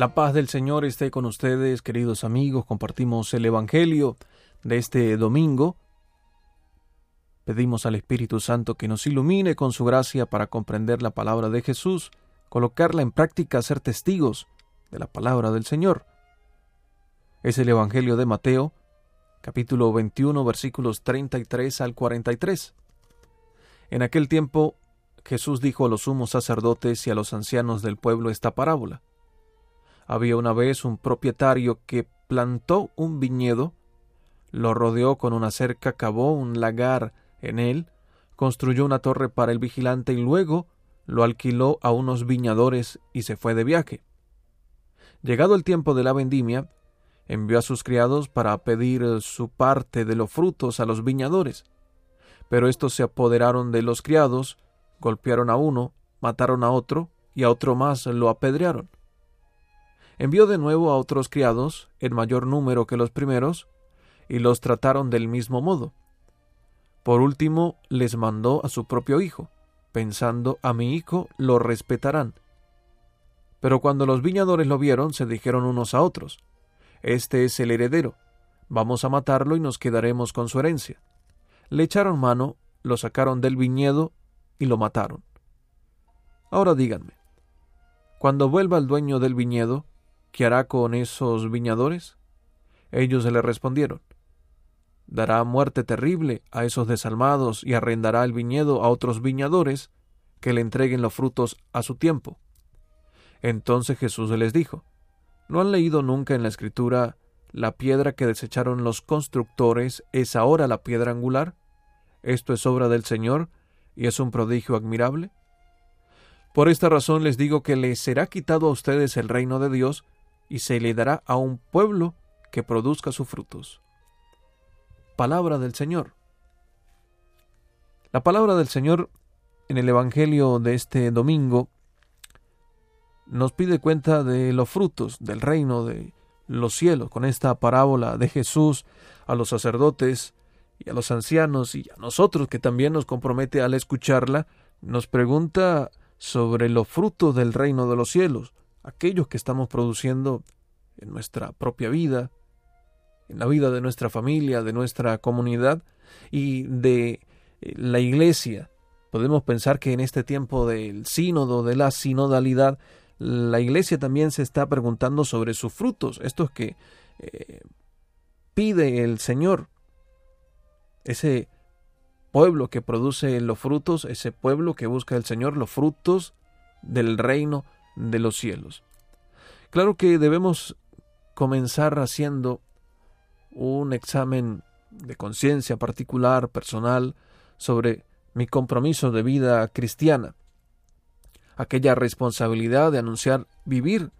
La paz del Señor esté con ustedes, queridos amigos. Compartimos el Evangelio de este domingo. Pedimos al Espíritu Santo que nos ilumine con su gracia para comprender la palabra de Jesús, colocarla en práctica, ser testigos de la palabra del Señor. Es el Evangelio de Mateo, capítulo 21, versículos 33 al 43. En aquel tiempo Jesús dijo a los sumos sacerdotes y a los ancianos del pueblo esta parábola. Había una vez un propietario que plantó un viñedo, lo rodeó con una cerca, cavó un lagar en él, construyó una torre para el vigilante y luego lo alquiló a unos viñadores y se fue de viaje. Llegado el tiempo de la vendimia, envió a sus criados para pedir su parte de los frutos a los viñadores. Pero estos se apoderaron de los criados, golpearon a uno, mataron a otro, y a otro más lo apedrearon. Envió de nuevo a otros criados, en mayor número que los primeros, y los trataron del mismo modo. Por último, les mandó a su propio hijo, pensando a mi hijo lo respetarán. Pero cuando los viñadores lo vieron, se dijeron unos a otros, Este es el heredero, vamos a matarlo y nos quedaremos con su herencia. Le echaron mano, lo sacaron del viñedo y lo mataron. Ahora díganme, cuando vuelva el dueño del viñedo, ¿Qué hará con esos viñadores? Ellos le respondieron Dará muerte terrible a esos desalmados y arrendará el viñedo a otros viñadores que le entreguen los frutos a su tiempo. Entonces Jesús les dijo ¿No han leído nunca en la Escritura la piedra que desecharon los constructores es ahora la piedra angular? Esto es obra del Señor y es un prodigio admirable. Por esta razón les digo que les será quitado a ustedes el reino de Dios y se le dará a un pueblo que produzca sus frutos. Palabra del Señor. La palabra del Señor en el Evangelio de este domingo nos pide cuenta de los frutos del reino de los cielos, con esta parábola de Jesús a los sacerdotes y a los ancianos y a nosotros que también nos compromete al escucharla, nos pregunta sobre los frutos del reino de los cielos, aquellos que estamos produciendo en nuestra propia vida, en la vida de nuestra familia, de nuestra comunidad y de eh, la iglesia. Podemos pensar que en este tiempo del sínodo, de la sinodalidad, la iglesia también se está preguntando sobre sus frutos, estos que eh, pide el Señor. Ese pueblo que produce los frutos, ese pueblo que busca el Señor, los frutos del reino de los cielos. Claro que debemos comenzar haciendo un examen de conciencia particular, personal, sobre mi compromiso de vida cristiana, aquella responsabilidad de anunciar, vivir,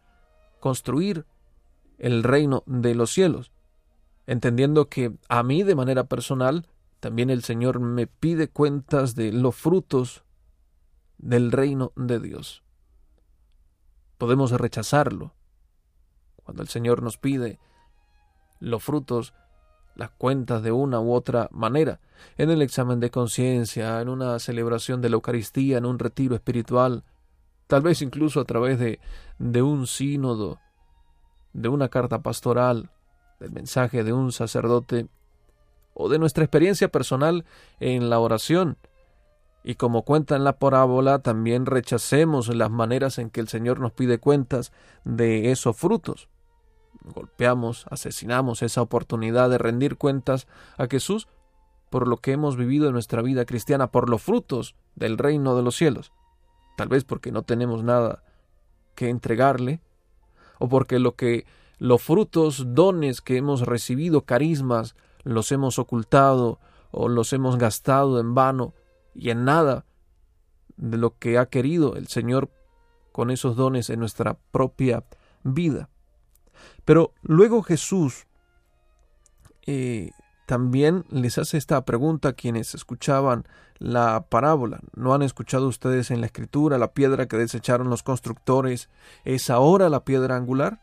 construir el reino de los cielos, entendiendo que a mí de manera personal también el Señor me pide cuentas de los frutos del reino de Dios podemos rechazarlo. Cuando el Señor nos pide los frutos, las cuentas de una u otra manera, en el examen de conciencia, en una celebración de la Eucaristía, en un retiro espiritual, tal vez incluso a través de, de un sínodo, de una carta pastoral, del mensaje de un sacerdote, o de nuestra experiencia personal en la oración, y como cuenta en la parábola, también rechacemos las maneras en que el Señor nos pide cuentas de esos frutos. Golpeamos, asesinamos esa oportunidad de rendir cuentas a Jesús por lo que hemos vivido en nuestra vida cristiana, por los frutos del reino de los cielos. Tal vez porque no tenemos nada que entregarle, o porque lo que los frutos, dones que hemos recibido, carismas, los hemos ocultado o los hemos gastado en vano y en nada de lo que ha querido el Señor con esos dones en nuestra propia vida. Pero luego Jesús eh, también les hace esta pregunta a quienes escuchaban la parábola. ¿No han escuchado ustedes en la escritura la piedra que desecharon los constructores? ¿Es ahora la piedra angular?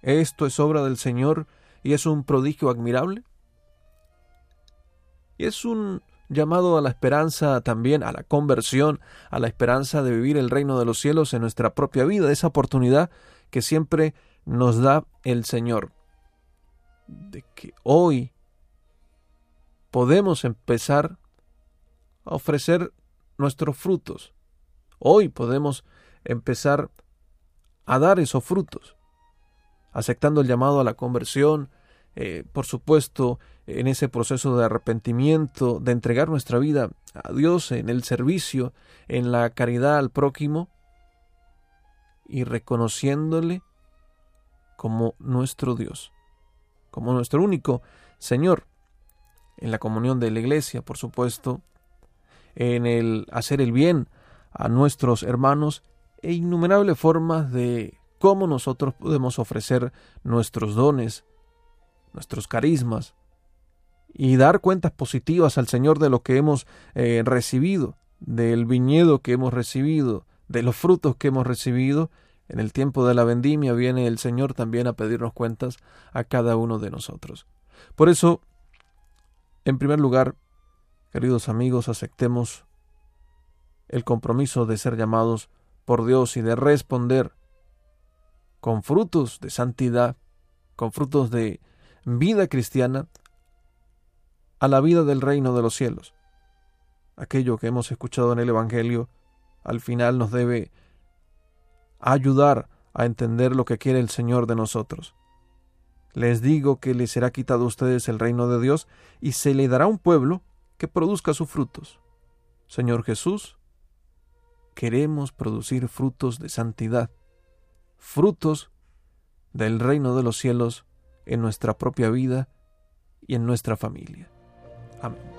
¿Esto es obra del Señor y es un prodigio admirable? Y es un llamado a la esperanza también, a la conversión, a la esperanza de vivir el reino de los cielos en nuestra propia vida, esa oportunidad que siempre nos da el Señor, de que hoy podemos empezar a ofrecer nuestros frutos. Hoy podemos empezar a dar esos frutos, aceptando el llamado a la conversión, eh, por supuesto, en ese proceso de arrepentimiento, de entregar nuestra vida a Dios en el servicio, en la caridad al prójimo, y reconociéndole como nuestro Dios, como nuestro único Señor, en la comunión de la iglesia, por supuesto, en el hacer el bien a nuestros hermanos e innumerables formas de cómo nosotros podemos ofrecer nuestros dones, nuestros carismas y dar cuentas positivas al Señor de lo que hemos eh, recibido, del viñedo que hemos recibido, de los frutos que hemos recibido. En el tiempo de la vendimia viene el Señor también a pedirnos cuentas a cada uno de nosotros. Por eso, en primer lugar, queridos amigos, aceptemos el compromiso de ser llamados por Dios y de responder con frutos de santidad, con frutos de vida cristiana, a la vida del reino de los cielos. Aquello que hemos escuchado en el Evangelio al final nos debe ayudar a entender lo que quiere el Señor de nosotros. Les digo que les será quitado a ustedes el reino de Dios y se le dará un pueblo que produzca sus frutos. Señor Jesús, queremos producir frutos de santidad, frutos del reino de los cielos en nuestra propia vida y en nuestra familia. Amén.